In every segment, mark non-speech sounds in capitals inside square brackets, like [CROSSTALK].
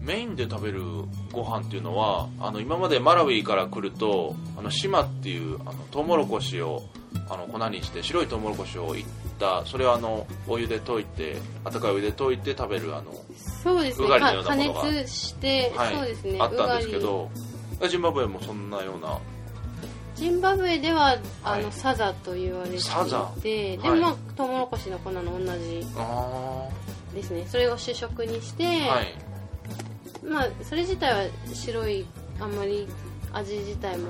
メインで食べるご飯っていうのはあの今までマラウィから来るとあの島っていうあのトウモロコシをあの粉にして白いトウモロコシをいったそれをあのお湯で溶いて温かいお湯で溶いて食べるあのそうですね。うがりのようなものが熱して、はい。そうですね。あったんですけどジンバブエもそんなような。りジンバブエではあの、はい。サザと言われていサザ。てではい。も、トウモロコシの粉の同じあですね。それを主食にして、あはいまあそれ自体は白いあんまり味自体も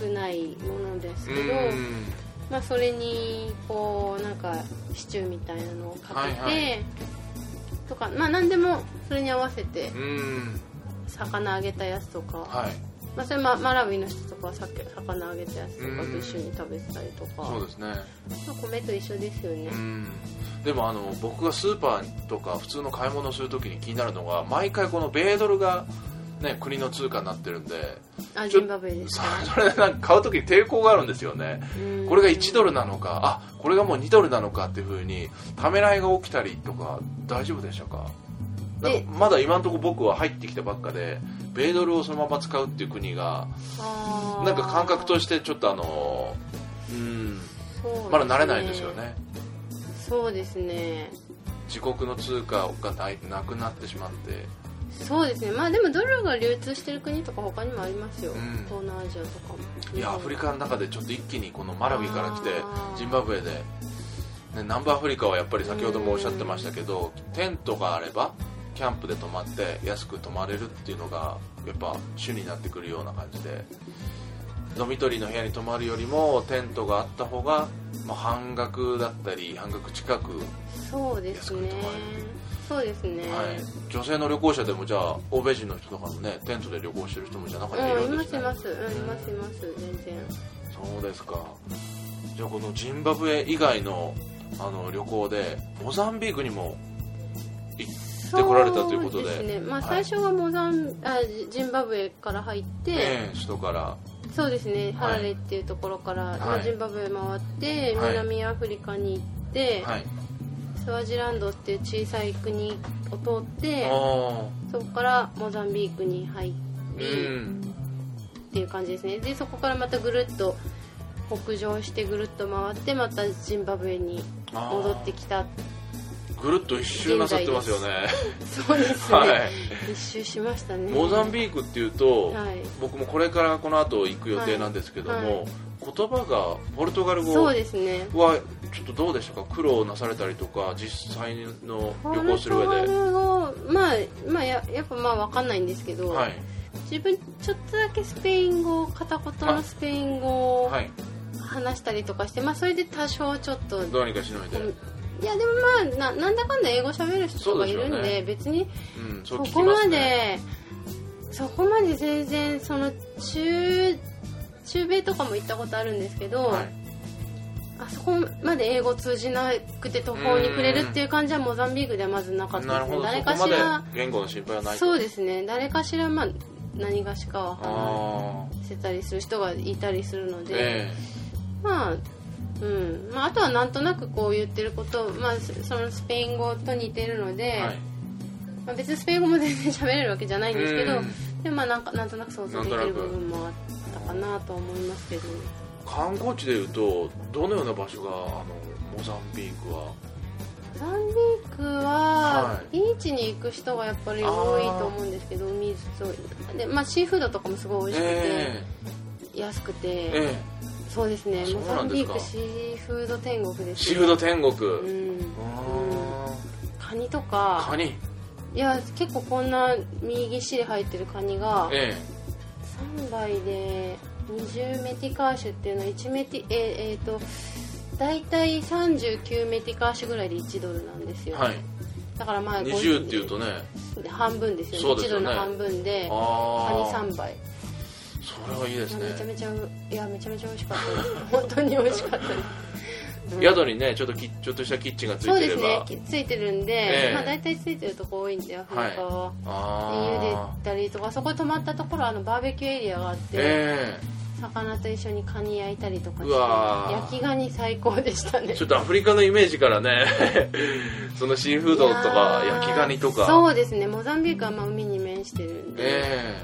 少ないものですけど、うん。まあ、それにこうなんかシチューみたいなのをかけて、はいはい。とかまあ何でもそれに合わせてうん。魚揚げたやつとか、はいまあ、それママラウイの人とかはさっき魚揚げたやつとかと一緒に食べてたりとか、そうですね。まあ、米と一緒ですよね、うん。でもあの僕がスーパーとか普通の買い物をするときに気になるのが毎回この米ドルが、ね、国の通貨になってるんであジンバブエですそか？[LAUGHS] それでなんか買うときに抵抗があるんですよね。うん。これが1ドルなのかあこれがもう2ドルなのかっていうふうにためらいが起きたりとか大丈夫でしたか？なんえかまだ今のところ僕は入ってきたばっかで米ドルをそのまま使うっていう国がなんか感覚としてちょっとあのうんまだ慣れないんですよね。そうですね。自国の通貨がないなくなってしまって。そうですね。まあでもドルが流通してる国とか他にもありますよ、うん。東南アジアとかも。いやアフリカの中でちょっと一気にこのマラウイから来てジンバブエで、ね、南部アフリカはやっぱり先ほどもおっしゃってましたけどテントがあればキャンプで泊まって安く泊まれるっていうのがやっぱ主になってくるような感じでドミトリーの部屋に泊まるよりもテントがあった方が、まあ、半額だったり半額近く、そうですね。安く泊まれる。そうですね、はい、女性の旅行者でもじゃあ欧米人の人とかもねテントで旅行してる人もじゃあ中にはいうん、るいんですね。ますいます、うん、いますいます。全然。そうですか。じゃあこのジンバブエ以外のあの旅行でモザンビークにも行ってこられたということでそうですね。まあ、はい。最初はモザンあジジンバブエから入って、ええ首都から。そうですね、はい。ハラレっていうところから、はい。まあジンバブエ回って、はい。南アフリカに行って、はい。スワジランドっていう小さい国を通ってあそこからモザンビークに入ーり、うんっていう感じですね。でそこからまたぐるっと北上してぐるっと回ってまたジンバブエに戻ってきたぐるっと一周なさってますよね。そうですね、はい。一周しましたね。モザンビークっていうと、はい。僕もこれからこの後行く予定なんですけども、はい。は言葉がポルトガル語そうですね。はちょっとどうでしたか？苦労なされたりとか実際の旅行する上で。ポルトガル語まあ、まあ、ややっぱまあ分かんないんですけど、はい。自分ちょっとだけスペイン語片言のスペイン語をはい。話したりとかして、まあそれで多少ちょっとどうにかしのいで、いやでもまあななんだかんだ英語喋る人とかいるんでね。別にうん、そこますでね。そこまで全然その中中米とかも行ったことあるんですけど、はい。あそこまで英語通じなくて途方に暮れるっていう感じはモザンビークではまずなかったですね。誰かしら言語の心配はないそうですね。誰かしらまあ何がしかはあ話せたりする人がいたりするのあで、え。まあうん。まあ、あとはなんとなくこう言ってること、まあ、そそのスペイン語と似てるので、えはい。まあ、別にスペイン語も全然喋れるわけじゃないんですけど、うん。でもまあなんかなんとなく想像できる部分もあったかなとは思いますけど。観光地でいうとどのような場所があのモザンビークは？モザンビークははビーチに行く人がやっぱり多いと思うんですけど海そうで、まあ、シーフードとかもすごい美味しくて、え。安くて、ええそうですね。モザンビークシーフード天国です、ね、シーフード天国、うん。あカニとーか。カニ。いや結構こんな身ぎっしり入ってるカニがえ3杯で20メティカーシュっていうのは1メティええーと大体39メティカーシュぐらいで1ドルなんですよ、えはい。だからまあ20っていうとね。半分ですよね。すよね。1ドルの半分でカニああ3杯それはいいですね。めちゃめちゃういやめちゃめちゃ美味しかった。です本当に美味しかったです、うん。宿にねちょっときちょっとしたキッチンがついそうですね。きついてるんで、ええ。まあ、大体ついてるとこ多いんでアフリカは、あで茹あでたりとかそこに泊まったところあのバーベキューエリアがあって、え魚と一緒にカニ焼いたりとか焼きガニ最高でしたね。えちょっとアフリカのイメージからね。[LAUGHS] そのシーフードとか焼きガニとか。そうですね。モザンビークはまあ海に面してるんで、え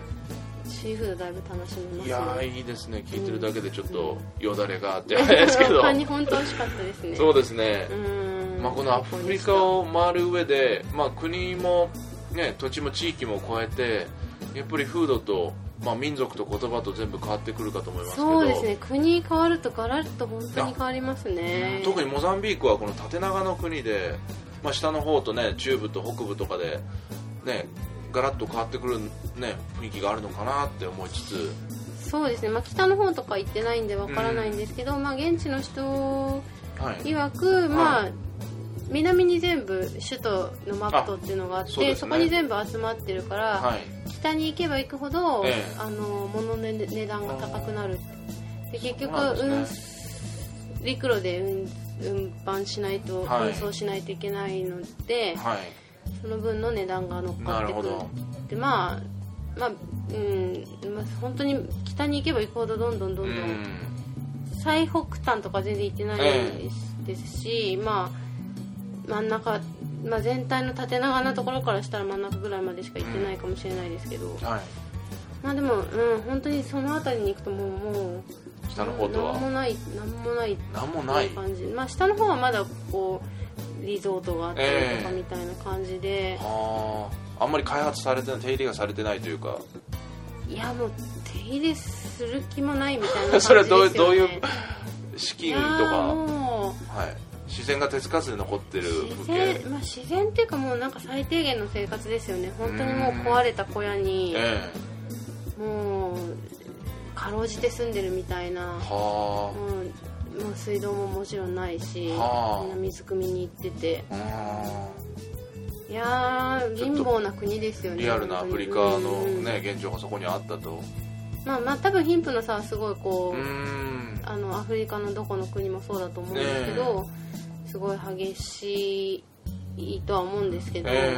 シーフードだいぶ楽しめますねえいやーいいですね。聞いてるだけでちょっとよだれがってあれですけど。本当美味しかったですね。そうですね。う、ん。まあ、このアフリカを回る上で、まあ、国も、ね、土地も地域も超えてやっぱり風土と、まあ、民族と言葉と全部変わってくるかと思いますけど。そうですね。国変わるとガラッと本当に変わりますね。特にモザンビークはこの縦長の国で、まあ、下の方とね中部と北部とかでねガラッと変わってくる、ね、雰囲気があるのかなって思いつつ。そうですね、まあ、北の方とか行ってないんでわからないんですけど、まあ、現地の人はい。曰く、まあ、南に全部首都のマプトっていうのがあってそね。こに全部集まってるから、はい。北に行けば行くほど、ええ。あの物の値値段が高くなる。で結局陸路で運運搬しないと、はい。運送しないといけないのではいその分の値段が乗っなかってくる。でまあまあうんまあ本当に北に行けば行くほどどんどんどうんどんん。最北端とか全然行ってないえですし、まあ真ん中、まあ、全体の縦長なところからしたら真ん中ぐらいまでしか行ってないかもしれないですけど、はい。まあでも、うん、本当にその辺りに行くともうもう北の方とは？なんもないなんもないってなんもない。感じまあ下の方はまだこうリゾートがあったりとかええみたいな感じで、あああんまり開発されてない手入れがされてないというか。いやもう手入れする気もないみたいな感じです [LAUGHS] それよ、ね、はどうどういう資金とか、もう。はい、自然が手つかずで残ってる自然,、まあ、自然っていうかもうなんか最低限の生活ですよね。本当にもう壊れた小屋にえもうかろうじて住んでるみたいな。えはもうもう水道ももちろんないしはあ。みんな水汲みに行ってて。あいやー貧乏な国ですよねリアルなアフリカのうん。ね現状がそこにあったと。まあまあ多分貧富の差はすごいこうう、ん。あのアフリカのどこの国もそうだと思うんですけど、すごい激しいとは思うんですけど、え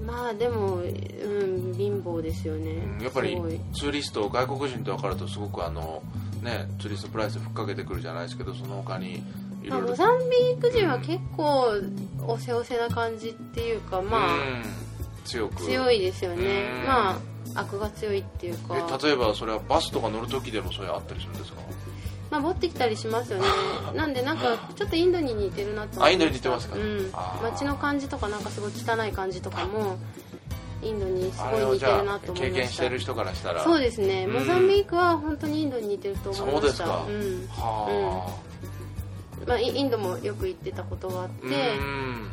まあでも、うん、貧乏ですよね、えやっぱりツーリスト外国人と分かるとすごくあのねツーリストプライスふっかけてくるじゃないですけどその他にいまあ、ろ。いろモザンビーク人は結構おせおせな感じっていうかまあ、うん強く。強いですよね。うん。まあ悪が強いっていうか。え例えばそれはバスとか乗る時でもそういうのあったりするんですか？まあ持ってきたりしますよね。[LAUGHS] なんでなんかちょっとインドに似てるなと思いましたあインドに似てますか？うん。街の感じとかなんかすごい汚い感じとかもインドにすあごい似てるなと思い経験ました。してる人からしたらそうですね。うん。モザンビークは本当にインドに似てると思いました。そうですか。うん。はまあ、イインドもよく行ってたことがあっあて。うん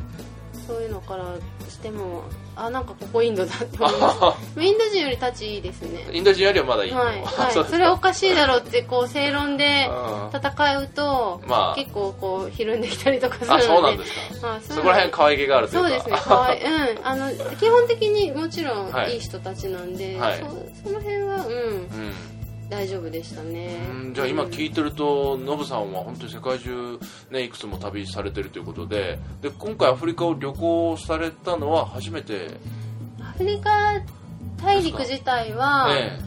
そういうのからしてもあなんかここインドだって思います。[LAUGHS] インド人より立ちいいですね。インド人よりはまだいいの。はい、はい、それはおかしいだろうってこう正論で戦うと、まあ。結構こうひるんできたりとかするのあでそうなんですか。まあ、そうそこら辺可愛げがあるというか。そうですね。かわいい、[LAUGHS] うん、あの基本的にもちろんはい。いい人たちなんで、はい。そその辺はうん。うん大丈夫でしたね。うんじゃあ今聞いいてるとノブさんは本当に世界中、ね、いくつも旅されてるということでで今回アフリカを旅行されたのは初めて？アフリカ大陸自体はえ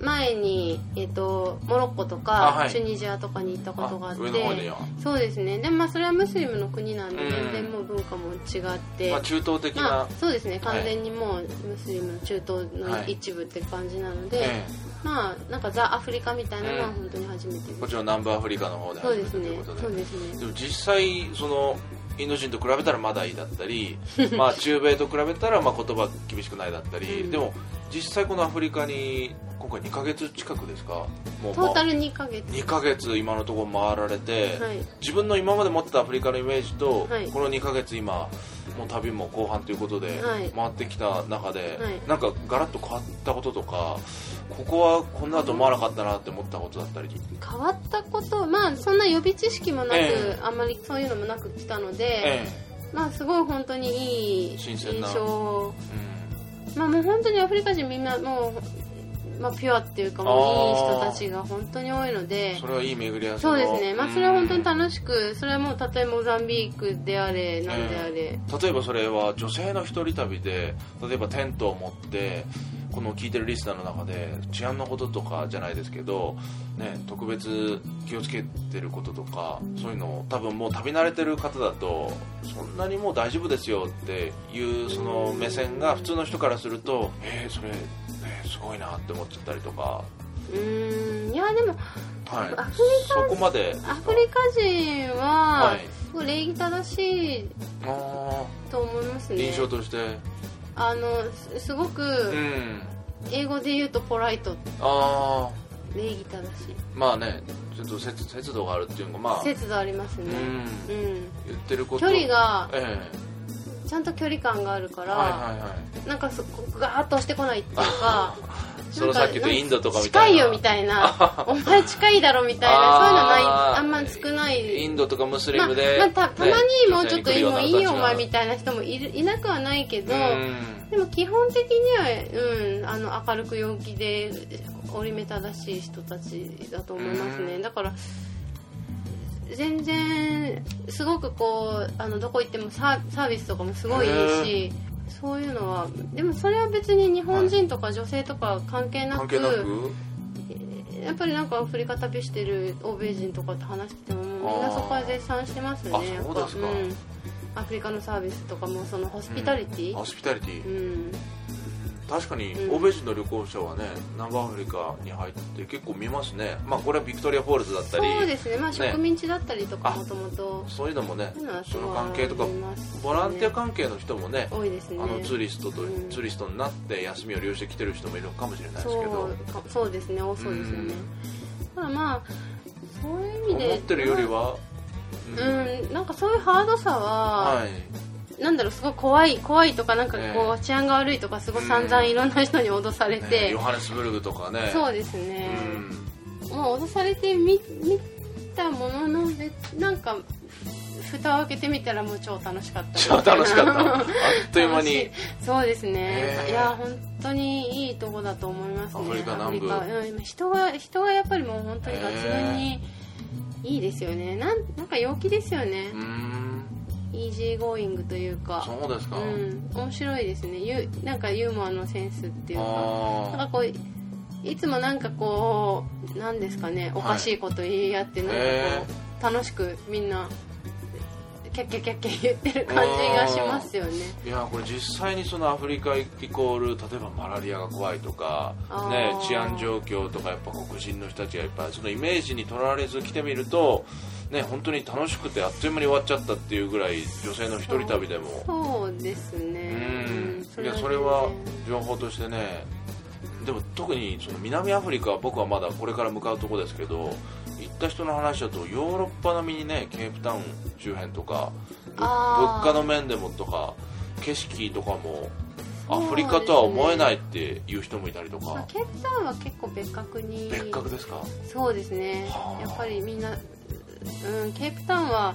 前に、えっとモロッコとあか、はい。チュニジアとかに行ったことがあってそうですね。でもまあそれはムスリムの国なんでうん。全然もう文化も違って、まあ、中東的な、まあ、そうですね。完全にもうムスリムの中東はい。の一部って感じなので、えまあなんかザ・アフリカみたいなのはうん。本当に初めてです、えこっちの南部アフリカの方で初めてということで。そうですね。でも実際そのインド人と比べたらまだいいだったり [LAUGHS] まあ中米と比べたらまあ言葉厳しくないだったり、うん。でも実際このアフリカに今回2ヶ月近くですか？もうトータル2ヶ月。2ヶ月今のところ回られて、はい。自分の今まで持ってたアフリカのイメージと、はい。この2ヶ月今もう旅も後半ということではい。回ってきた中で、はい。なんかガラッと変わったこととかここはこんなだと思わなかったなって思ったことだったり？変わったことまあそんな予備知識もなく、ええ。あんまりそういうのもなく来たので、えまあすごい本当にいい印新鮮な。象。えまあもう本当にアフリカ人みんなもう、まあ、ピュアっていうかもういい人たちが本当に多いのうでん、それはいい巡り合わせの。そうですね。まあそれは本当にうん楽しくそれはもうたとえモザンビークであれなんであれ、例えばそれは女性の一人旅で例えばテントを持ってこの聞いてるリスナーの中で治安のこととかじゃないですけど、ね、特別気をつけてることとかそういうのを多分もう旅慣れてる方だとそんなにもう大丈夫ですよっていうその目線が普通の人からするとえー、それ、ね、すごいなって思っちゃったりとか、うーん。いやでもはい。アフリ、そこまで。アフリカ人は、はい。すごい礼儀正しいあと思いますね。ー印象として。あのすすごくうん。英語で言うとポライト。ああ礼儀正しい。まあねちょっと節節度があるっていうのがまあ。節度ありますね。うん。うん。言ってること。距離がえちゃんと距離感があるから、えはいはいはい。なんかそガーッと押してこないっていうか [LAUGHS] そのさっきインドとかみた近いな。いよみたいな。[LAUGHS] お前近いだろみたいなそういうのないあんま少ない。インドとかムスリまあムで、まあ、たたまにもうちょっと、ねもういいよお前みいたいな人もいるいなくはないけど、うん。でも基本的には、うん、あの明るく陽気で折り目正しい人たちだと思いますね、うん。だから全然すごくこうあのどこ行ってもサービスとかもすごいいいしそういうのはでもそれは別に日本人とか女性とか関係なく,、関係なく？やっぱりなんかアフリカ旅してる欧米人とかと話しててももうみんなそこは絶賛してますねあやっぱ。そうん、アフリカのサービスとかもそのホスピタリティ、ホスピタリティ、うん確かにうん。欧米人の旅行者はね南アフリカに入って結構見ますね。まあこれはビクトリアフォールズだったりそうですね。まあね。植民地だったりとかあもともとそういうのもね。その関係とかボランティア関係の人もね多いですね。あのツーリストと、うん。ツーリストになって休みを利用してきてる人もいるかもしれないですけそどそうですね。多そうですよね。ただまあそういう意味で思ってるよりは、うん。なんかそういうハードさは、はいなんだろうすごい怖い怖いとかなんかこう、え治安が悪いとかすごい散々いろんな人に脅されねて、ヨハネスブルグとかね。そうですね、うんもう脅されてみ見たもののでなんか蓋を開けてみたらもう超楽しかった超楽しかった。あっという間に。[LAUGHS] そうですね。いや本当にいいとこだと思いますね。アフリカ南部。人が人がやっぱりもう本当に抜群にいいですよね。なんなんか陽気ですよね。うーん easygoing というか。そうですか、うん。面白いですね。ゆなんかユーモアのセンスっていうか。なんあかこういつもなんかこうなんですかね。おかしいこと言い合ってなんかこへう楽しくみんなキャッキャキャッキャ言ってる感じがしますよねあいやこれ実際にそのアフリカイコール例えばマラリアが怖いとか、ね、治安状況とかやっぱ黒人の人たちがいっぱいそのイメージにとらわれず来てみると、ね、本当に楽しくてあっという間に終わっちゃったっていうぐらい女性の一人旅でも。そうですね。うん。いやそれは情報としてね。でも特にその南アフリカは僕はまだこれから向かうとこですけど行った人の話だとヨーロッパ並みにねケープタウン周辺とか物価の面でもとか景色とかもアフリカとは思えないっていう人もいたりとまあか、ケープタウンは結構別格に。別格ですか？そうですね。はあやっぱりみんな、うん、ケープタウンは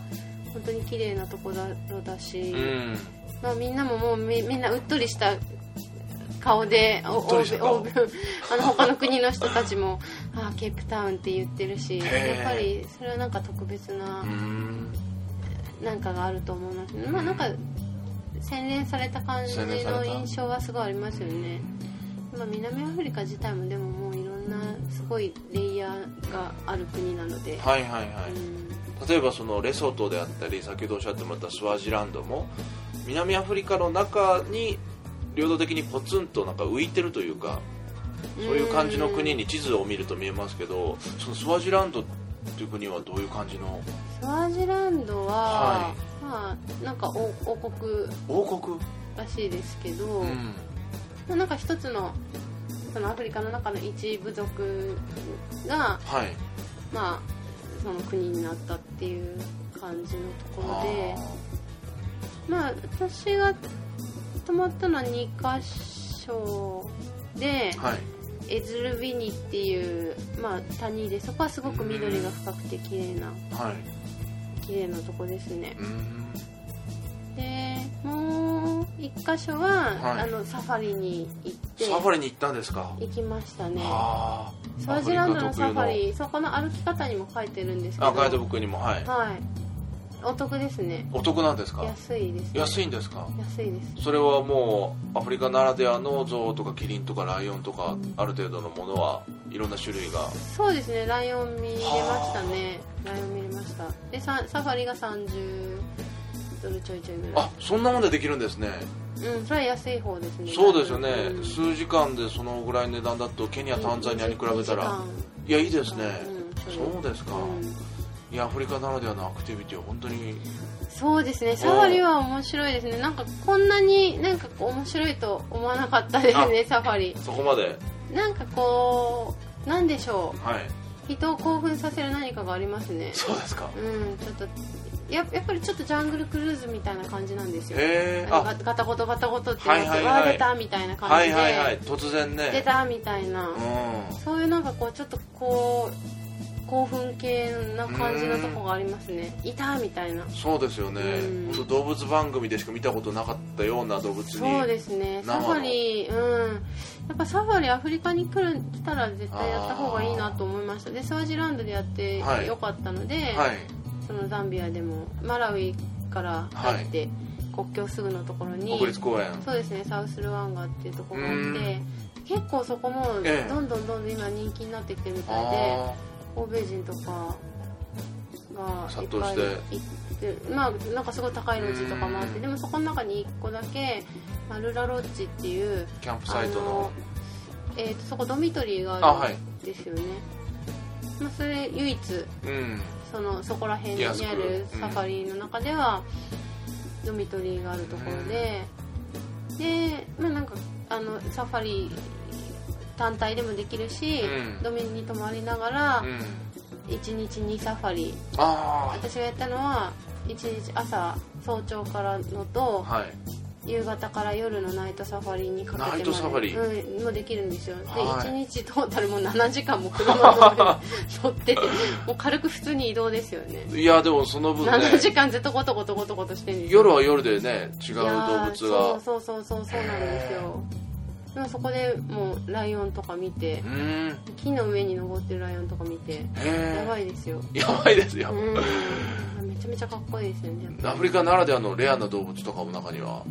本当に綺麗なところだし、うん。まあ、みんなももうみみんなうっとりした顔でおうっとりした顔。欧米欧米あの他の国の人たちもあケープタウンって言ってるしやっぱりそれはなんか特別なうん。なんかがあると思います。ね、まあなんか洗練された感じの印象はすごいありますよね、まあ、南アフリカ自体もでももうなすごいレイヤーがある国なので、はいはいはい、うん。例えばそのレソトであったり先ほどおっしゃってもらったスワジランドも南アフリカの中に領土的にポツンとなんか浮いてるというかそういう感じの国に地図を見ると見えますけどそのスワジランドっていう国はどういう感じの？スワジランドは、はままあなんか王王国。王国？らしいですけど、うん。まあなんか一つのそのアフリカの中の一部族がはい。まあその国になったっていう感じのところでまあ私が泊まったのは2箇所ではい。エズルビニっていう、まあ、谷でそこはすごく緑が深くて綺麗なはい。綺麗なとこですね。うん。でもう1箇所は、はい。あのサファリに行ってサファリに行ったんですか？行きましたね。あスワジランドのサファリリそこの歩き方にも書いてるんですけど。ガイドブックにもはい。はい。お得ですね。お得なんですか？安いです、ね、安いんですか？安いです。それはもうアフリカならではの象とかキリンとかライオンとかある程度のものはいろんな種類が。そうですね。ライオン見れましたね。ライオン見れました。でササファリが30ドルちょいちょいぐらい。あそんなもんでできるんですね。うんそれは安い方ですね。そうですよね、うん。数時間でそのぐらいの値段だとケニアタンザニアに比べたら。いやいいですね、うんそうです。か、うん。いやアフリカならではのアクティビティは本当に。そうですね。サファリは面白いですね。なんかこんなになんか面白いと思わなかったですねサファリ。そこまで。なんかこうなんでしょはい、う人を興奮させる何かがありますね。そうですか。うんちょっとややっぱりちょっとジャングルクルーズみたいな感じなんですよ。へえあのガタゴトガタゴトってなって、はいはい。出たみたいな感はじで、いはいはい。突然ね。出たみたいな、うん。そういうなんかこうちょっとこう興奮系な感じのとこがありますね。いたみたいな。そうですよね。うん。動物番組でしか見たことなかったような動物にそうですね。サファリうん。やっぱサファリアフリカに来る来たら絶対やった方がいいなと思いました。でスワジランドでやってはい。よかったので、はいそのザンビアでもマラウイから入って、国境すぐのところにそうですねサウスルワンガっていうところがあって結構そこもええどんどんどんどん今人気になってきてるみたいで、あ欧米人とかがいっぱい行ってまあなんかすごい高いロッジとかもあってうん。でもそこの中に1個だけまあルラロッジっていうーキャンプサイトの。えーとそこドミトリーがあるんですよね、まあ、それ唯一うんそのそこら辺にあるサファリの中では、ドミトリーがあるところで、でまあなんかあのサファリ単体でもできるし、うん。ドミに泊まりながらうん。1日2サファリ。あ私がやったのは1日朝早朝からのとあはい夕方から夜のナイトサファリにかけてナイトサファリ。うん、もできるんですよ。で、はい。1日トータルもう7時間も車乗ってて [LAUGHS] もう軽く普通に移動ですよね。いやでもその分ね7時間ずっとゴトゴトゴトゴトしてるんですよ。夜は夜でね違う動物が。そうそうそうそうそうなんですよ。でもそこでもうライオンとか見て木の上に登ってるライオンとか見てへやばえいですよ。やばいですよ。うん。めちゃめちゃかっこいいですよねアフリカならではのレアな動物とかも中には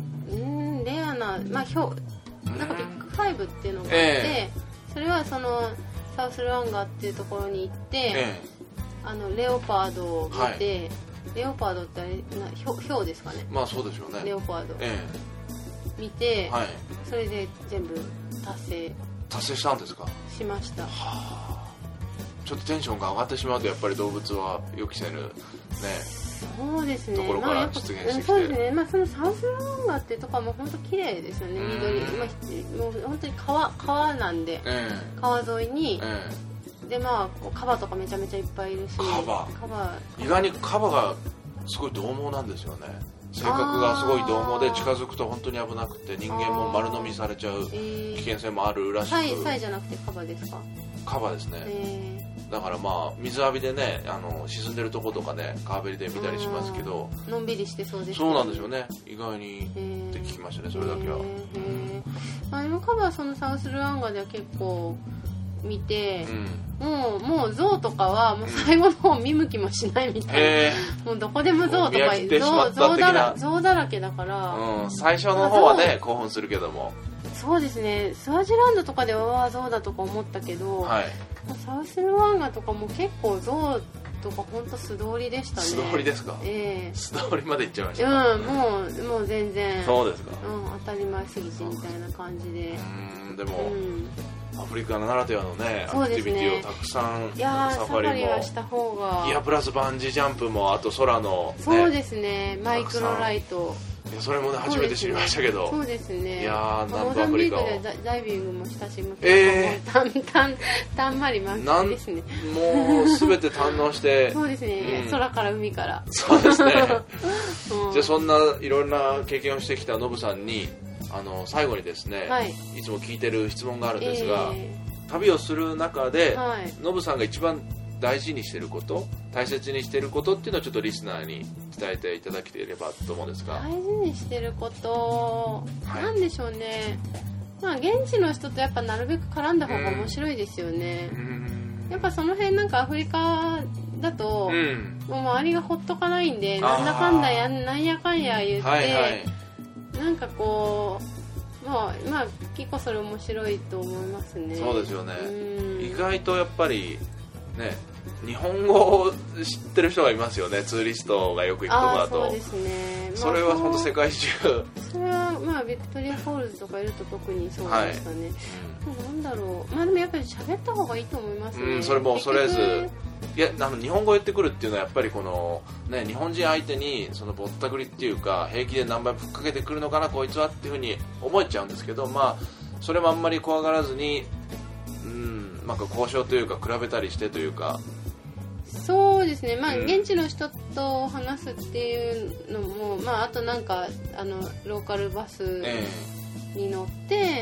なまあひょなんかビッグファイブっていうのがあって、えそれはそのサウスルワンガっていうところに行って、えあのレオパードを見て、レオパードってあれなヒョヒョウですかね。えまあそうでしょうね。レオパード。え見て、えはい。それで全部達成。達成したんですか？しました。ちょっとテンションが上がってしまうとやっぱり動物は予期せぬねそうですね。ところから出現してきて。うんそうですね。まあそのサウスランガってとかも本当綺麗ですよね。うん。緑、まあ、もう本当に川川なんでえ川沿いにえ、えでまあこうカバとかめちゃめちゃいっぱいいるしカバカバえ意外にカバがすごい獰猛なんですよね。性格がすごい獰猛で近づくと本当に危なくて人間も丸飲みされちゃうえー、危険性もあるらしサイサイくじゃなくてカバですか？カバですね。えだからまあ水浴びでねあの沈んでるとことかね川べりで見たりしますけど。ー、のんびりしてそうですそうなんですよね。意外にえー。って聞きましたねそれだけは。まあ、でもカバはそのサウスルワンガでは結構見てう、ん。もうもう象とかはもう最後の方見向きもしないみたいな、もうどこでも象とか象象だら象だらけだから、うん。最初の方はね興奮するけどもそうですね。スワジランドとかではうわ象だとか思ったけど、はい。サウスルワンガとかも結構象とか本当素通りでしたね。素通りですか？え素通りまで行っちゃいましえたうんもうもう全然。そうですか。うん、当たり前すぎてみたいな感じで。うーんでうもん。アフリカならではのねアクティビティをたくさんいやーサファリはした方が。いやプラスバンジージャンプもあと空の、ね、そうですね。マイクロライトそれもね初めて知りましたけど。そうですね。いやー南モ部アフリカ。をダダイビングもしたしえたんたんたんまり満喫ですねもう全て堪能して。[LAUGHS] そうですね、うん。空から海から、そうですね。[LAUGHS] うん。じゃあそんないろんな経験をしてきたノブさんにあの最後にですね、はい。い、つも聞いてる質問があるんですが、え旅をする中で、ーはい。ノブさんが一番大事にしてること大切にしてることっていうのをちょっとリスナーに伝えていただければと思うんですが、大事にしてること、はい。なんでしょうね。まあ現地の人とやっぱなるべく絡んだ方が面白いですよね。う、ん。やっぱその辺なんかアフリカだと、うん。もう周りがほっとかないんでなんだかんだやんなんやかんや言って、はいはい。なんかこうまあまあ結構それ面白いと思いますね。そうですよね。うん。意外とやっぱりね日本語を知ってる人がいますよねツーリストがよく行くとこだと。そうですね、まあそれは本当世界中、それはまあビクトリアフォールズとかいると特にそうですかね、なんだろう。まあでもやっぱり喋った方がいいと思いますね、うんそれも恐れず。いやあの日本語を言ってくるっていうのはやっぱりこの、ね、日本人相手にそのぼったくりっていうか平気で何倍ぶっかけてくるのかなこいつはっていうふうに思えちゃうんですけど、まあ、それもあんまり怖がらずに、うん、なんか交渉というか比べたりしてというか。そうですね、まあ、うん。現地の人と話すっていうのも、まあ、あとなんかあのローカルバスえに乗って、え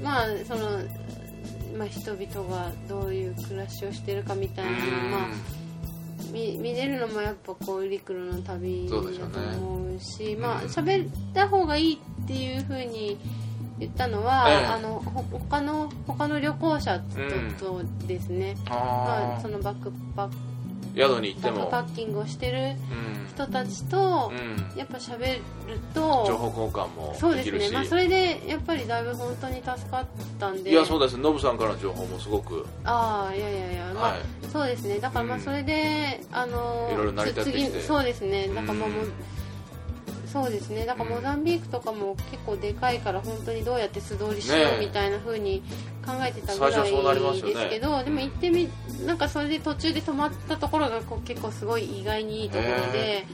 え。まあそのまあ、人々がどういう暮らしをしてるかみたいなのを、まあ、見見れるのもやっぱこうリクルの旅だとそうですよね思うしまあうん。喋った方がいいっていうふうに言ったのは、ええ。あのほ他の他の旅行者と,、とですね、まああ、そのバックパック宿に行っても。パッキングをしてるうん。人たちと、うん。やっぱ喋ると情報交換もそうですね。まあ、それでやっぱりだいぶ本当に助かったんで。いやそうです。ノブさんからの情報もすごく、ああいやいやいや、まあはい。そうですね。だからまあうん。それで、あのいろいろ成り立ってきて。次そうですね。だからまあもううんそうですね。だからモザンビークとかも結構でかいから本当にどうやって素通りしようみたいな風に考えてたぐらいですけど、でも行ってみなんかそれで途中で止まったところがこう結構すごい意外にいいところで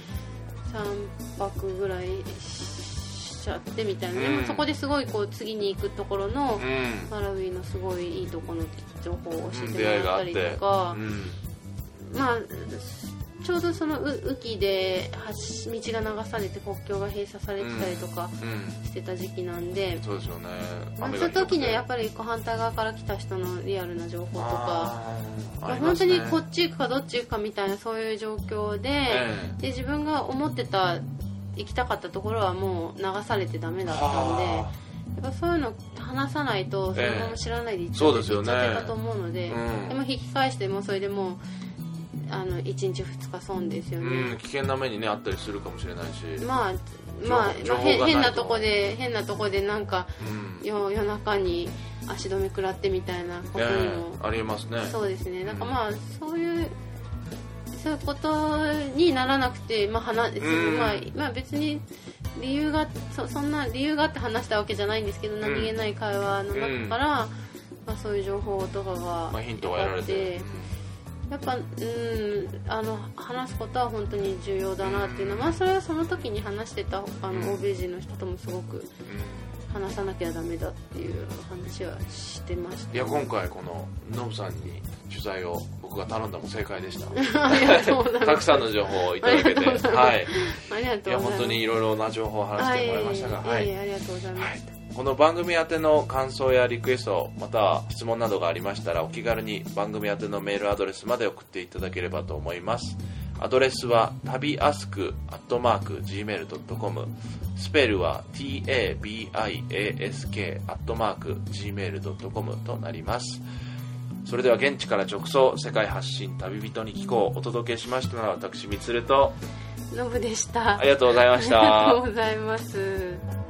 3泊ぐらいしちゃってみたいな、でうん。もそこですごいこう次に行くところのうん。マラウイのすごいいいところの情報を教えてもらったりとか、うん。まあちょうどそのう雨季で橋道が流されて国境が閉鎖されてたりとかうん。してた時期なんで、そうですよね。まあ、雨そういう時にはやっぱぱり反対側から来た人のリアルな情報とか、ね。本当にこっち行くかどっち行くかみたいなそういう状況で,、えで自分が思ってた行きたかったところはもう流されてダメだったんで。はやっぱそういうの話さないとそのまま知らないで行っちゃったと思うので、うん。でも引き返してもそれでもうあの1日2日損ですようね、ん危険な目にねあったりするかもしれないし、まあ情まあ、変変なとこで変なとこでなんかうん。夜夜中に足止め食らってみたいなことにも、ねありえますね。そうですね。なんかまあそういうそういうことにならなくて、まあ話ん。まあ、まあ別に理由がそそんな理由があって話したわけじゃないんですけど、何気ない会話の中から、まあ、そういう情報とかがまあ、ヒントが得られてやっぱうんあの話すことは本当に重要だなっていうの。は、まあ、それはその時に話してた他うん。の欧米人の人ともすごくうん話さなきゃダメだっていう話はしてました。いや今回このノブさんに取材を僕が頼んだも正解でした。[LAUGHS] たくさんの情報をいただけて。ありがとうございます。はい。ありがいやとうございます本当にいろいろな情報を話してもらいましたがはい、はい。ありがとうございまはい。した、この番組宛ての感想やリクエストまたは質問などがありましたらお気軽に番組宛てのメールアドレスまで送っていただければと思います。アドレスは旅アスクアットマーク Gmail.com スペルは tabiask アットマーク Gmail.com となります。それでは現地から直送世界発信旅人に聞こうお届けしましたのは私みつると。ノブでした。ありがとうございましありがとうたございます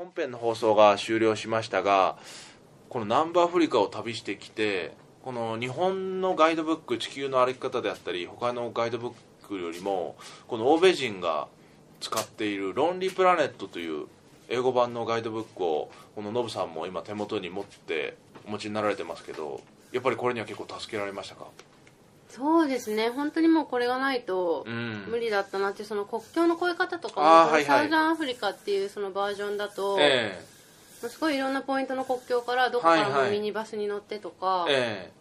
本編の放送が終了しましたがこの南部アフリカを旅してきてこの日本のガイドブック「地球の歩き方」であったり他のガイドブックよりもこの欧米人が使っている「ロンリープラネット」という英語版のガイドブックをこのノブさんも今手元に持ってお持ちになられてますけどやっぱりこれには結構助けられましたか？そうですね。本当にもうこれがないとうん。無理だったなっていうその国境の越え方とかも、はいはい。サウザンアフリカっていうそのバージョンだと、えすごいいろんなポイントの国境からどこからはいはい。もミニバスに乗ってとか、ええ。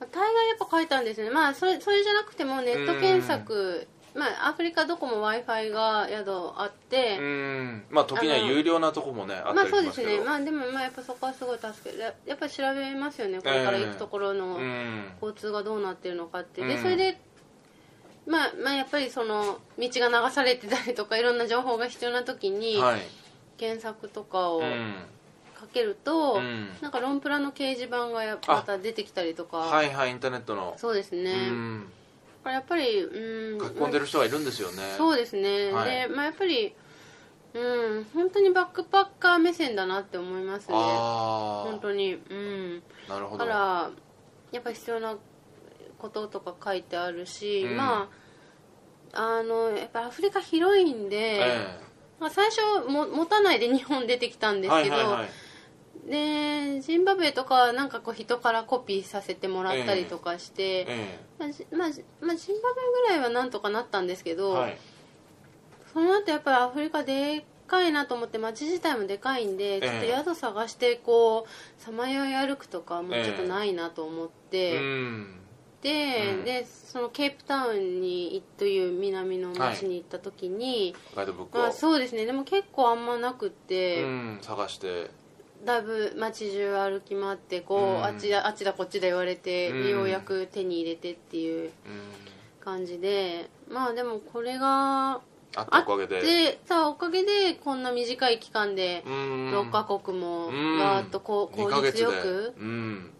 まあ大概やっぱ書いたんですよね。まあそれそれじゃなくてもネット検索まあアフリカどこも w i f i が宿あってえうん。まあ時には有料なとこもねあったまあそうですね。まあでもまあやっぱそこはすごい助けややっぱり調べますよねこれから行くところのうん。交通がどうなってるのかって。うん。でそれでまあまあやっぱりその道が流されてたりとかいろんな情報が必要な時にはい。検索とかをうん。かけるとうん。なんかロンプラの掲示板がやまた出てきたりとか。はいはいインターネットの。そうですね。うんこれやっぱりうん書き込んでる人がいるんですよね。そうですね、はい。でまあやっぱりうん本当にバックパッカー目線だなって思いますね。あ本当に。うん。あなるほど。だからやっぱ必要なこととか書いてあるし、うん。まああのやっぱアフリカ広いんで、えまあ、最初も持たないで日本出てきたんえですけど、はいはいはいでジンバブエとかはなんかこう人からコピーさせてもらったりとかして、えまあじまあじまあ、ジンバブエぐらいはなんとかなったんですけど、えはい。その後やっぱりアフリカでっかいなと思って街自体もでかいんで、ちょっと宿探してこうさまよい歩くとかもちょっとないなと思って、うんで,、うん。でそのケープタウンにという南の町に行った時に、ガイドブックをまあ、そうですね。でも結構あんまなくって、うん探してだいぶ街中歩き回ってこう、うん。あっちだあっちだこっちだ言われて、うん。ようやく手に入れてっていううん。感じでまあでもこれがあったおかげで。でさあおかげでこんな短い期間でうん。6カ国もうん。ガーッとこう効率よくうん。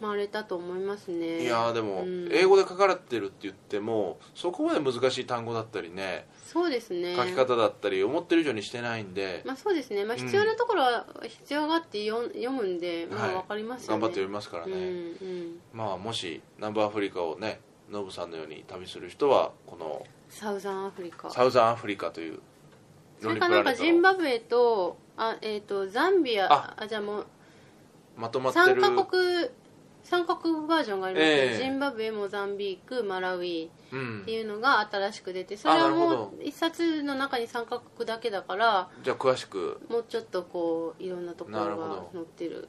回れたと思いますね。いやーでもうん。英語で書かれてるって言ってもそこまで難しい単語だったりねそうですね。書き方だったり思ってる以上にしてないんで。まあそうですね、まあ、うん必要なところは必要があって読読むんで、まあはいわかりますよね。頑張って読みますからうんねうん。まあもし南部アフリカをねノブさんのように旅する人はこのサウザンアフリカ。サウザンアフリカというそれからなんかジンバブエとあ、えー、とザンビア。あ。あじゃあもうまとまって3るカ国三カ国バージョンがあります。けど、ええ。ジンバブエモザンビークマラウイうん。っていうのが新しく出てそれはもど。う一冊の中に3カ国だけだからじゃあ詳しく、もうちょっとこういろんなところが載ってるうん。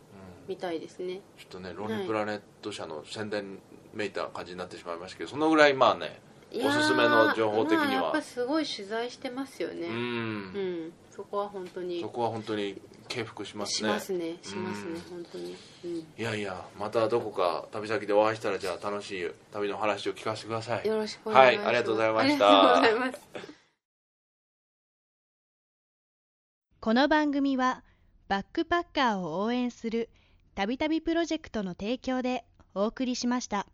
みたいですね。ちょっとねロンリープラネット社の宣伝めいた感じになってしまいましたけどそのぐらいまあねおすすめの情報的には。まあやっぱりすごい取材してますよね。ううんん、そこは本当に。そこは本当に敬服しますね。しますね。しますね。うん本当に、うん、いやいやまたどこか旅先でお会いしたらじゃあ楽しい旅の話を聞かせてください。よろしくお願いします。はいありがとうございました。ありがとうございます。この番組はバックパッカーを応援するたびたびプロジェクトの提供でお送りしました。